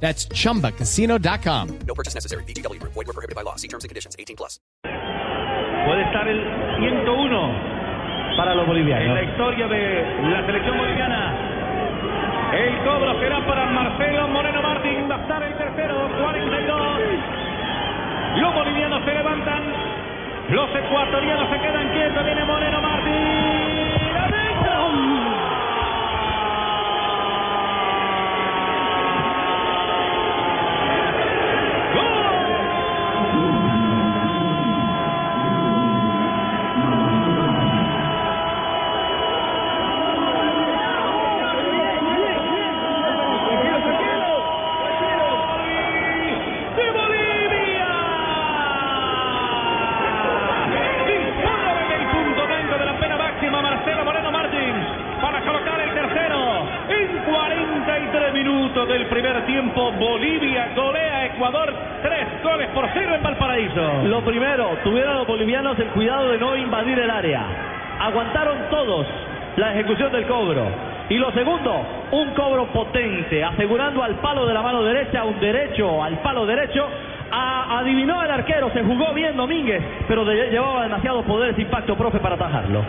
That's chumbacasino.com. No purchase necessary. BGW. Void were prohibited by law. See terms and conditions. 18 plus. Puede estar el 101 para los en bolivianos. la historia de la selección boliviana. El cobro será para Marcelo Moreno Martín. Va a estar el tercero, 42. Los bolivianos se levantan. Los ecuatorianos se quedan quietos. 43 minutos del primer tiempo, Bolivia golea Ecuador tres goles por cero en Valparaíso. Lo primero, tuvieron los bolivianos el cuidado de no invadir el área. Aguantaron todos la ejecución del cobro. Y lo segundo, un cobro potente, asegurando al palo de la mano derecha, un derecho al palo derecho. Adivinó el arquero, se jugó bien Domínguez, pero llevaba demasiado poder ese impacto, profe, para atajarlo.